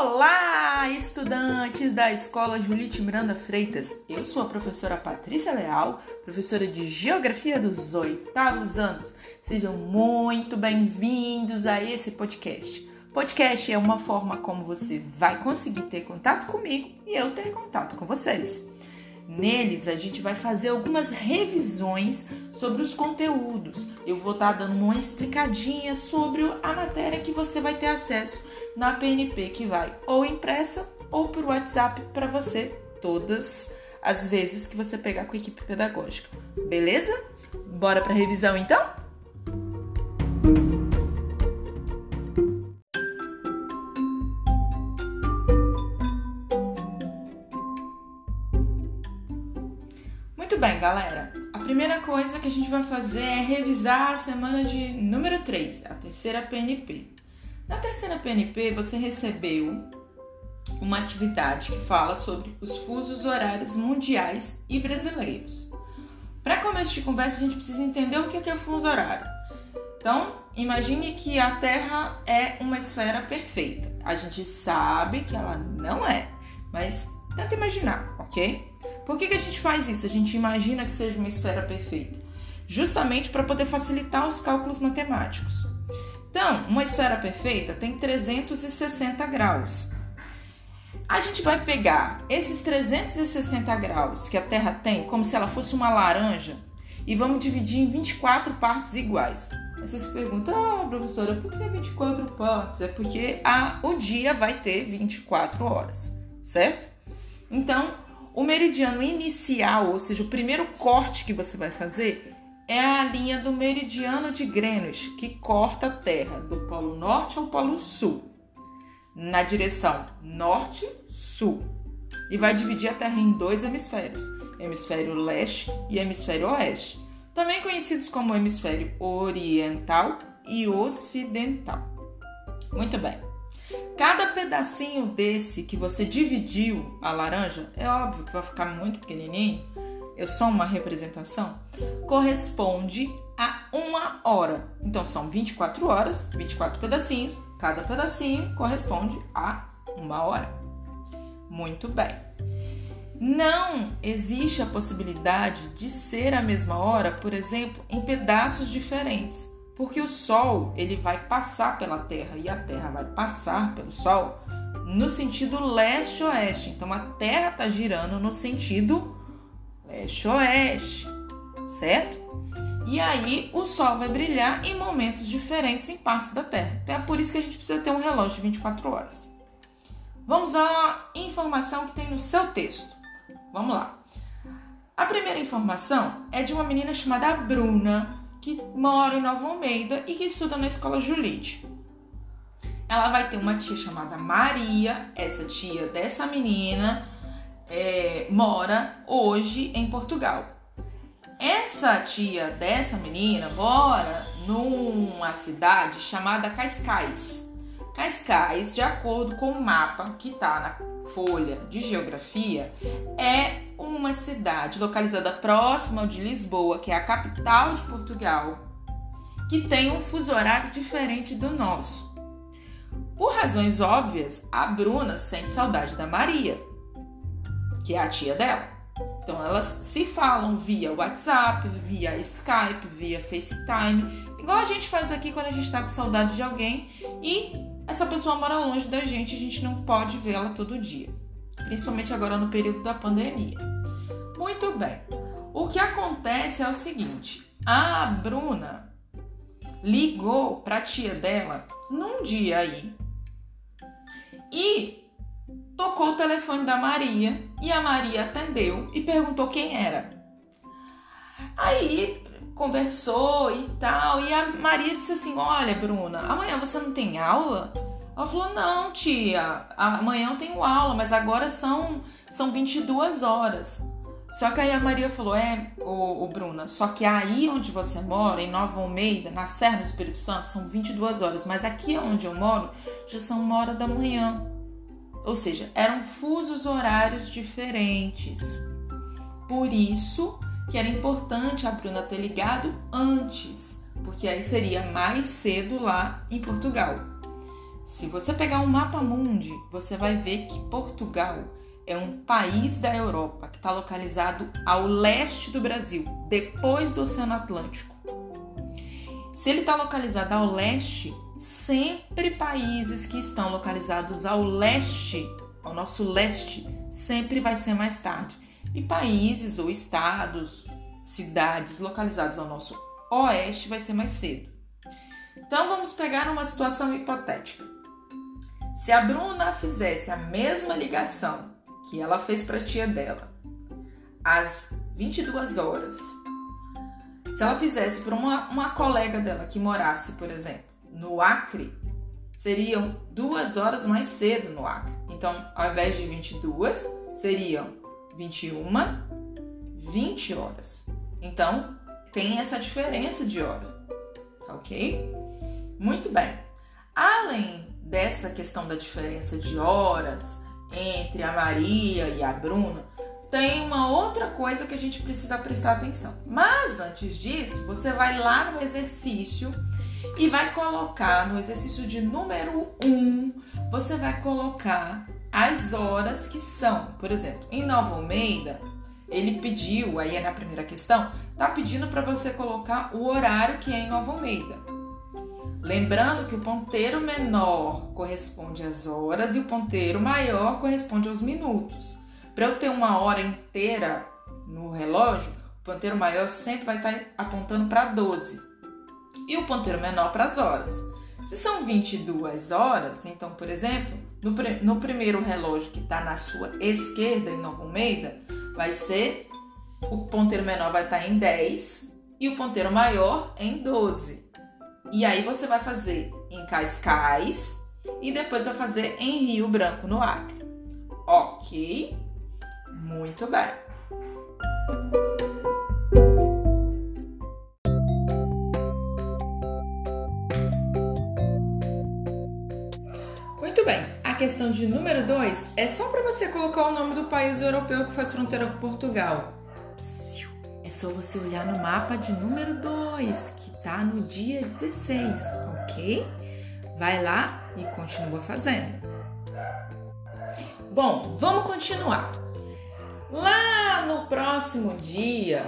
Olá, estudantes da Escola Julite Miranda Freitas. Eu sou a professora Patrícia Leal, professora de Geografia dos oitavos anos. Sejam muito bem-vindos a esse podcast. Podcast é uma forma como você vai conseguir ter contato comigo e eu ter contato com vocês. Neles a gente vai fazer algumas revisões sobre os conteúdos. Eu vou estar tá dando uma explicadinha sobre a matéria que você vai ter acesso na PNP, que vai ou impressa ou por WhatsApp para você todas as vezes que você pegar com a equipe pedagógica. Beleza? Bora para revisão então? Muito bem, galera. A primeira coisa que a gente vai fazer é revisar a semana de número 3, a terceira PNP. Na terceira PNP, você recebeu uma atividade que fala sobre os fusos horários mundiais e brasileiros. Para começo de conversa, a gente precisa entender o que é fuso horário. Então, imagine que a Terra é uma esfera perfeita. A gente sabe que ela não é, mas tenta imaginar, ok? Por que, que a gente faz isso? A gente imagina que seja uma esfera perfeita, justamente para poder facilitar os cálculos matemáticos. Então, uma esfera perfeita tem 360 graus. A gente vai pegar esses 360 graus que a Terra tem, como se ela fosse uma laranja, e vamos dividir em 24 partes iguais. Aí você se pergunta, ah, professora, por que 24 partes? É porque a, o dia vai ter 24 horas, certo? Então, o meridiano inicial, ou seja, o primeiro corte que você vai fazer, é a linha do meridiano de Greenwich, que corta a Terra do Polo Norte ao Polo Sul, na direção norte-sul, e vai dividir a Terra em dois hemisférios, hemisfério leste e hemisfério oeste, também conhecidos como hemisfério oriental e ocidental. Muito bem. Cada pedacinho desse que você dividiu a laranja, é óbvio que vai ficar muito pequenininho, eu sou uma representação, corresponde a uma hora. Então são 24 horas, 24 pedacinhos, cada pedacinho corresponde a uma hora. Muito bem. Não existe a possibilidade de ser a mesma hora, por exemplo, em pedaços diferentes porque o Sol ele vai passar pela Terra e a Terra vai passar pelo Sol no sentido leste-oeste. Então a Terra está girando no sentido leste-oeste, certo? E aí o Sol vai brilhar em momentos diferentes em partes da Terra. Então é por isso que a gente precisa ter um relógio de 24 horas. Vamos à informação que tem no seu texto. Vamos lá. A primeira informação é de uma menina chamada Bruna, que mora em Nova Almeida e que estuda na escola Julite. Ela vai ter uma tia chamada Maria, essa tia dessa menina é, mora hoje em Portugal. Essa tia dessa menina mora numa cidade chamada Cascais. Cascais, de acordo com o mapa que está na folha de geografia, é uma cidade localizada próxima de Lisboa, que é a capital de Portugal, que tem um fuso horário diferente do nosso. Por razões óbvias, a Bruna sente saudade da Maria, que é a tia dela. Então elas se falam via WhatsApp, via Skype, via FaceTime, igual a gente faz aqui quando a gente está com saudade de alguém e essa pessoa mora longe da gente, a gente não pode vê-la todo dia principalmente agora no período da pandemia. Muito bem. O que acontece é o seguinte: a Bruna ligou para a tia dela num dia aí e tocou o telefone da Maria e a Maria atendeu e perguntou quem era. Aí conversou e tal, e a Maria disse assim: Olha, Bruna, amanhã você não tem aula? Ela falou: Não, tia, amanhã eu tenho aula, mas agora são, são 22 horas. Só que aí a Maria falou: É, o, o Bruna, só que aí onde você mora, em Nova Almeida, na Serra do Espírito Santo, são 22 horas, mas aqui onde eu moro já são uma hora da manhã. Ou seja, eram fusos horários diferentes. Por isso que era importante a Bruna ter ligado antes, porque aí seria mais cedo lá em Portugal Se você pegar um mapa mundi, você vai ver que Portugal é um país da Europa que está localizado ao leste do Brasil, depois do Oceano Atlântico. Se ele está localizado ao leste, sempre países que estão localizados ao leste, ao nosso leste, sempre vai ser mais tarde. E países ou estados, cidades localizados ao nosso oeste vai ser mais cedo. Então vamos pegar uma situação hipotética. Se a Bruna fizesse a mesma ligação que ela fez para a tia dela às 22 horas, se ela fizesse para uma, uma colega dela que morasse, por exemplo, no Acre, seriam duas horas mais cedo no Acre. Então, ao invés de 22, seriam 21, 20 horas. Então, tem essa diferença de hora, ok? Muito bem. Além dessa questão da diferença de horas entre a Maria e a Bruna, tem uma outra coisa que a gente precisa prestar atenção. Mas antes disso, você vai lá no exercício e vai colocar no exercício de número 1, um, você vai colocar as horas que são. Por exemplo, em Nova Almeida, ele pediu, aí é na primeira questão, tá pedindo para você colocar o horário que é em Nova Almeida. Lembrando que o ponteiro menor corresponde às horas e o ponteiro maior corresponde aos minutos. Para eu ter uma hora inteira no relógio, o ponteiro maior sempre vai estar tá apontando para 12 e o ponteiro menor para as horas. Se são 22 horas, então, por exemplo, no, no primeiro relógio que está na sua esquerda em Nova Almeida, vai ser o ponteiro menor vai estar tá em 10 e o ponteiro maior em 12. E aí você vai fazer em Cascais e depois vai fazer em Rio Branco, no Acre. Ok? Muito bem. Bem. A questão de número 2 é só para você colocar o nome do país europeu que faz fronteira com Portugal. É só você olhar no mapa de número 2, que tá no dia 16, ok? Vai lá e continua fazendo. Bom, vamos continuar. Lá no próximo dia,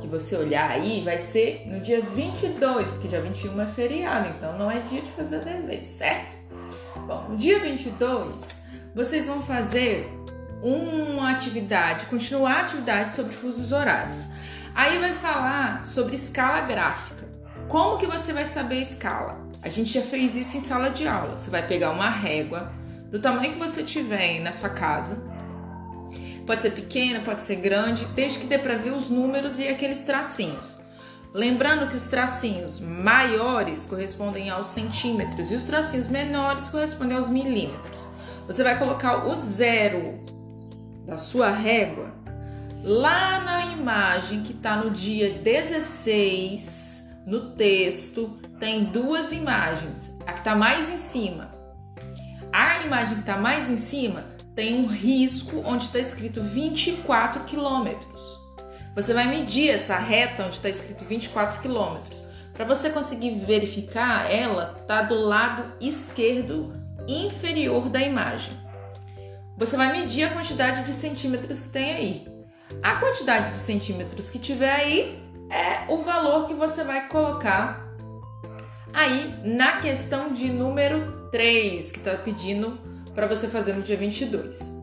que você olhar aí, vai ser no dia 22, porque dia 21 é feriado, então não é dia de fazer dever, certo? Bom, no dia 22, vocês vão fazer uma atividade, continuar a atividade sobre fusos horários. Aí vai falar sobre escala gráfica. Como que você vai saber a escala? A gente já fez isso em sala de aula. Você vai pegar uma régua do tamanho que você tiver na sua casa. Pode ser pequena, pode ser grande, desde que dê para ver os números e aqueles tracinhos. Lembrando que os tracinhos maiores correspondem aos centímetros e os tracinhos menores correspondem aos milímetros. Você vai colocar o zero da sua régua Lá na imagem que está no dia 16, no texto, tem duas imagens. A que está mais em cima. A imagem que está mais em cima tem um risco onde está escrito 24 quilômetros. Você vai medir essa reta onde está escrito 24 quilômetros. Para você conseguir verificar, ela está do lado esquerdo inferior da imagem. Você vai medir a quantidade de centímetros que tem aí. A quantidade de centímetros que tiver aí é o valor que você vai colocar aí na questão de número 3, que está pedindo para você fazer no dia 22.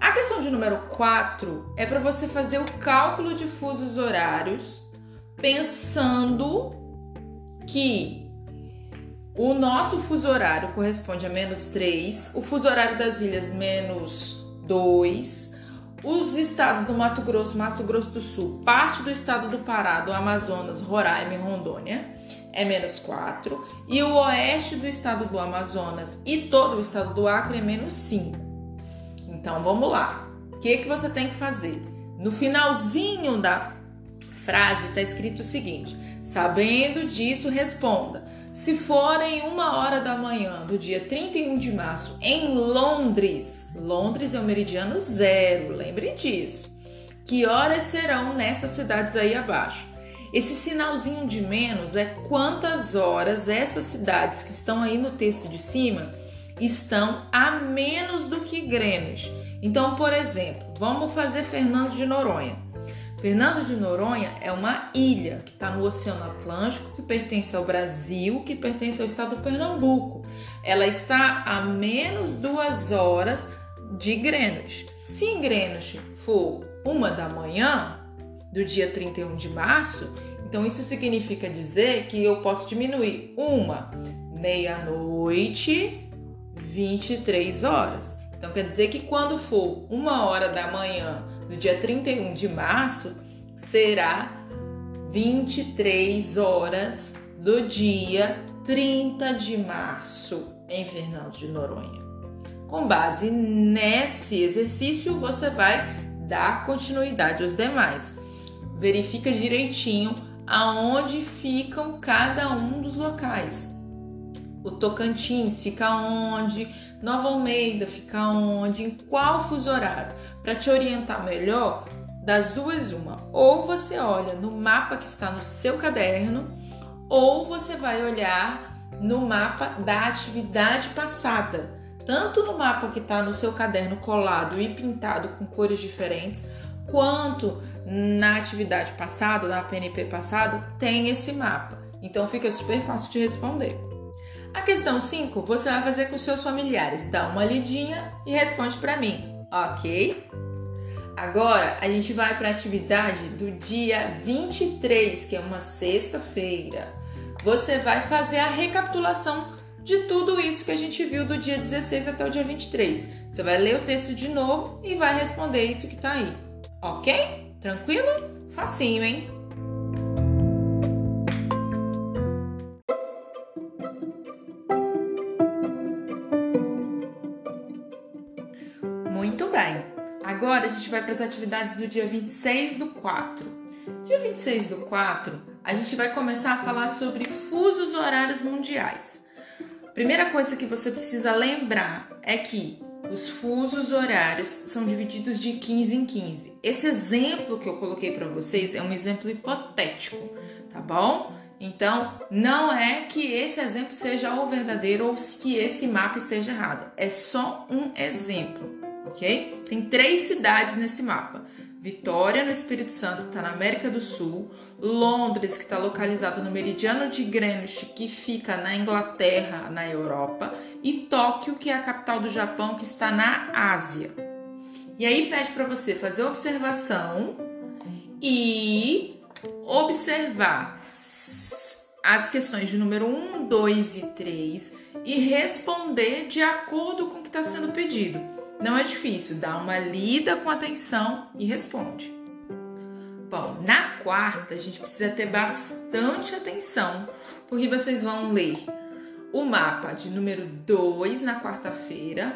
A questão de número 4 é para você fazer o cálculo de fusos horários pensando que o nosso fuso horário corresponde a menos 3, o fuso horário das ilhas menos 2, os estados do Mato Grosso, Mato Grosso do Sul, parte do estado do Pará, do Amazonas, Roraima e Rondônia é menos 4. E o oeste do estado do Amazonas e todo o estado do Acre é menos 5. Então vamos lá. O que, que você tem que fazer? No finalzinho da frase está escrito o seguinte: sabendo disso, responda. Se for em uma hora da manhã do dia 31 de março em Londres, Londres é o meridiano zero, lembre disso. Que horas serão nessas cidades aí abaixo? Esse sinalzinho de menos é quantas horas essas cidades que estão aí no texto de cima estão a menos do que Greenwich. Então, por exemplo, vamos fazer Fernando de Noronha. Fernando de Noronha é uma ilha que está no Oceano Atlântico, que pertence ao Brasil, que pertence ao estado do Pernambuco. Ela está a menos duas horas de Greenwich. Se em Greenwich for uma da manhã, do dia 31 de março, então isso significa dizer que eu posso diminuir uma meia-noite, 23 horas. Então quer dizer que quando for uma hora da manhã do dia 31 de março, será 23 horas do dia 30 de março em Fernando de Noronha. Com base nesse exercício, você vai dar continuidade aos demais. Verifica direitinho aonde ficam cada um dos locais. O Tocantins fica onde? Nova Almeida fica onde? Em qual fuso horário? Para te orientar melhor, das duas uma. Ou você olha no mapa que está no seu caderno, ou você vai olhar no mapa da atividade passada. Tanto no mapa que está no seu caderno colado e pintado com cores diferentes, quanto na atividade passada, na PNP passada, tem esse mapa. Então fica super fácil de responder. A questão 5 você vai fazer com seus familiares. Dá uma lidinha e responde para mim, ok? Agora a gente vai para a atividade do dia 23, que é uma sexta-feira. Você vai fazer a recapitulação de tudo isso que a gente viu do dia 16 até o dia 23. Você vai ler o texto de novo e vai responder isso que está aí. Ok? Tranquilo? Facinho, hein? Vai para as atividades do dia 26 do 4. Dia 26 do 4, a gente vai começar a falar sobre fusos horários mundiais. Primeira coisa que você precisa lembrar é que os fusos horários são divididos de 15 em 15. Esse exemplo que eu coloquei para vocês é um exemplo hipotético, tá bom? Então, não é que esse exemplo seja o verdadeiro ou que esse mapa esteja errado. É só um exemplo, ok? Tem três cidades nesse mapa: Vitória, no Espírito Santo, que está na América do Sul, Londres, que está localizado no meridiano de Greenwich, que fica na Inglaterra, na Europa, e Tóquio, que é a capital do Japão, que está na Ásia. E aí pede para você fazer observação e observar as questões de número 1, 2 e 3 e responder de acordo com o que está sendo pedido. Não é difícil, dá uma lida com atenção e responde. Bom, na quarta a gente precisa ter bastante atenção, porque vocês vão ler o mapa de número 2 na quarta-feira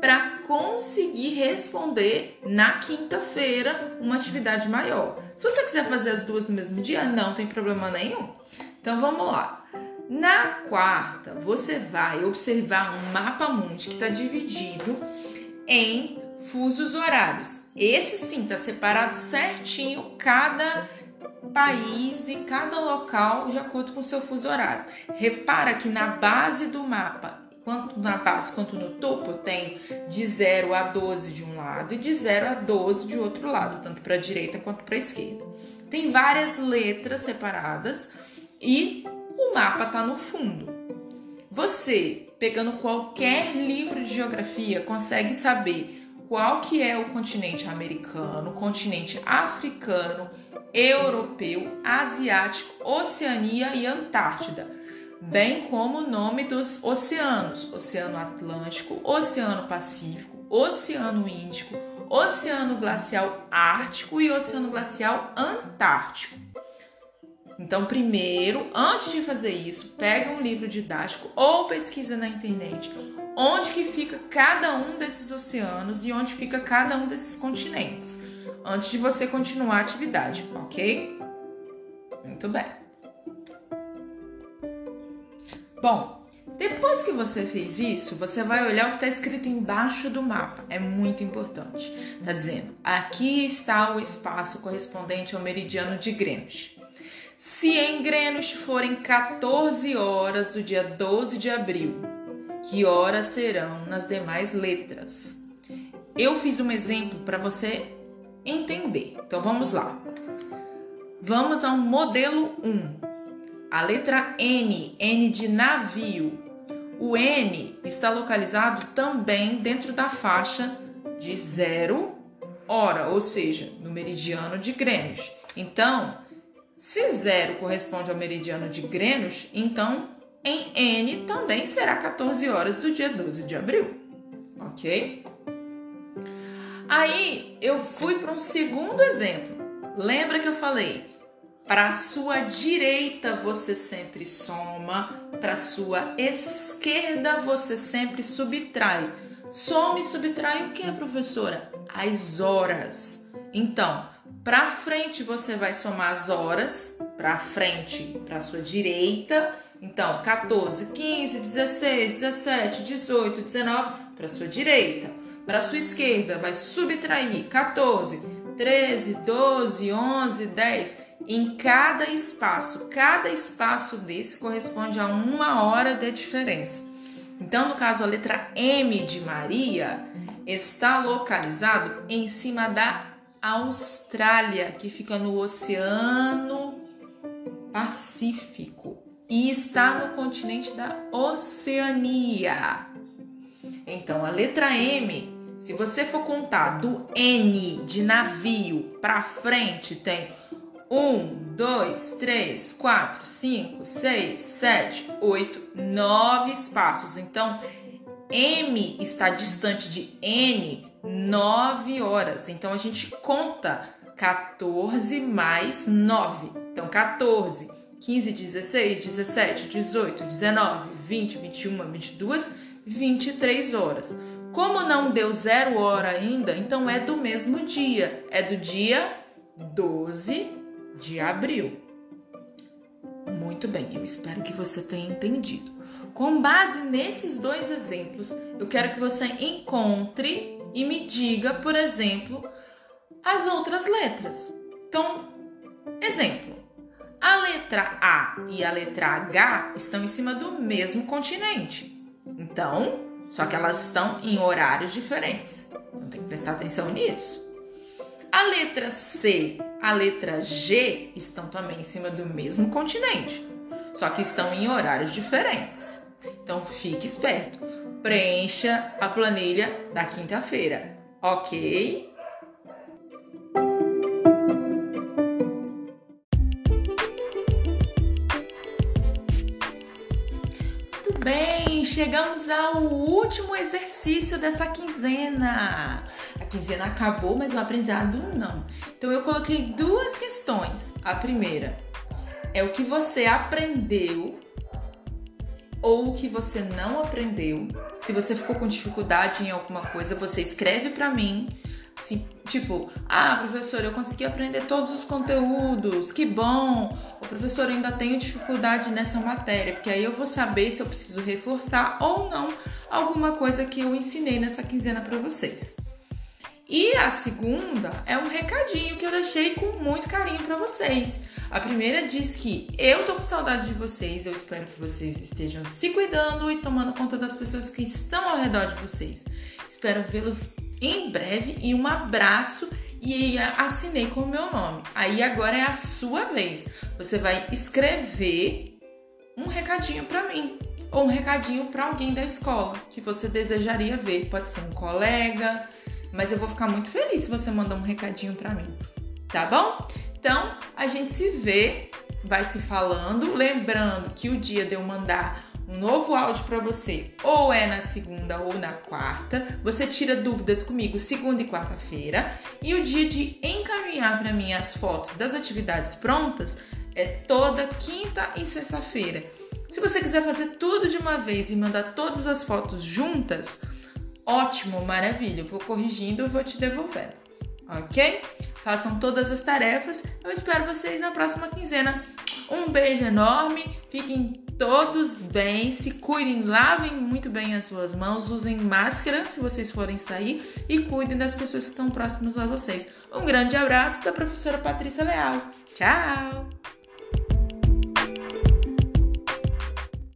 para conseguir responder na quinta-feira uma atividade maior. Se você quiser fazer as duas no mesmo dia, não tem problema nenhum. Então vamos lá. Na quarta, você vai observar um mapa mundi que está dividido em fusos horários. Esse sim está separado certinho cada país e cada local de acordo com o seu fuso horário. Repara que na base do mapa, quanto na base quanto no topo, tem de 0 a 12 de um lado e de 0 a 12 de outro lado, tanto para a direita quanto para a esquerda. Tem várias letras separadas e o mapa está no fundo. Você, pegando qualquer livro de geografia, consegue saber qual que é o continente americano, continente africano, europeu, asiático, Oceania e Antártida, bem como o nome dos oceanos: Oceano Atlântico, Oceano Pacífico, Oceano Índico, Oceano Glacial Ártico e Oceano Glacial Antártico. Então, primeiro, antes de fazer isso, pega um livro didático ou pesquisa na internet onde que fica cada um desses oceanos e onde fica cada um desses continentes, antes de você continuar a atividade, ok? Muito bem. Bom, depois que você fez isso, você vai olhar o que está escrito embaixo do mapa. É muito importante. Está dizendo: aqui está o espaço correspondente ao meridiano de Greenwich. Se em Greenwich forem 14 horas do dia 12 de abril, que horas serão nas demais letras. Eu fiz um exemplo para você entender. Então vamos lá. Vamos ao modelo 1. A letra N, N de navio. O N está localizado também dentro da faixa de zero hora, ou seja, no meridiano de Greenwich. Então, se zero corresponde ao meridiano de Greenwich, então em N também será 14 horas do dia 12 de abril, ok? Aí eu fui para um segundo exemplo. Lembra que eu falei? Para sua direita você sempre soma, para sua esquerda você sempre subtrai. Soma e subtrai o que, professora? As horas. Então, para frente você vai somar as horas, para frente, para sua direita. Então, 14, 15, 16, 17, 18, 19 para sua direita. Para sua esquerda, vai subtrair 14, 13, 12, 11, 10. Em cada espaço, cada espaço desse corresponde a uma hora de diferença. Então, no caso, a letra M de Maria está localizado em cima da Austrália, que fica no Oceano Pacífico e está no continente da Oceania. Então, a letra M se você for contar do N de navio para frente, tem 1, 2, 3, 4, 5, 6, 7, 8, 9 espaços. Então, M está distante de N 9 horas. Então, a gente conta 14 mais 9. Então, 14, 15, 16, 17, 18, 19, 20, 21, 22, 23 horas. Como não deu zero hora ainda, então é do mesmo dia, é do dia 12 de abril. Muito bem, eu espero que você tenha entendido. Com base nesses dois exemplos, eu quero que você encontre e me diga, por exemplo, as outras letras. Então, exemplo: a letra A e a letra H estão em cima do mesmo continente. Então, só que elas estão em horários diferentes. Então tem que prestar atenção nisso. A letra C, a letra G estão também em cima do mesmo continente, só que estão em horários diferentes. Então fique esperto. Preencha a planilha da quinta-feira, ok? chegamos ao último exercício dessa quinzena. A quinzena acabou, mas o aprendizado não. Então eu coloquei duas questões. A primeira é o que você aprendeu ou o que você não aprendeu. Se você ficou com dificuldade em alguma coisa, você escreve para mim Assim, tipo, ah, professor, eu consegui aprender todos os conteúdos, que bom! O professor ainda tenho dificuldade nessa matéria, porque aí eu vou saber se eu preciso reforçar ou não alguma coisa que eu ensinei nessa quinzena para vocês. E a segunda é um recadinho que eu deixei com muito carinho para vocês. A primeira diz que eu tô com saudade de vocês, eu espero que vocês estejam se cuidando e tomando conta das pessoas que estão ao redor de vocês. Espero vê-los em breve e um abraço e assinei com o meu nome. Aí agora é a sua vez. Você vai escrever um recadinho para mim ou um recadinho para alguém da escola que você desejaria ver. Pode ser um colega, mas eu vou ficar muito feliz se você mandar um recadinho para mim. Tá bom? Então, a gente se vê, vai se falando, lembrando que o dia de eu mandar um novo áudio para você, ou é na segunda ou na quarta. Você tira dúvidas comigo segunda e quarta-feira. E o dia de encaminhar para mim as fotos das atividades prontas é toda quinta e sexta-feira. Se você quiser fazer tudo de uma vez e mandar todas as fotos juntas, ótimo, maravilha. Vou corrigindo vou te devolvendo, ok? Façam todas as tarefas. Eu espero vocês na próxima quinzena. Um beijo enorme, fiquem todos bem, se cuidem, lavem muito bem as suas mãos, usem máscara se vocês forem sair e cuidem das pessoas que estão próximas a vocês. Um grande abraço da professora Patrícia Leal. Tchau!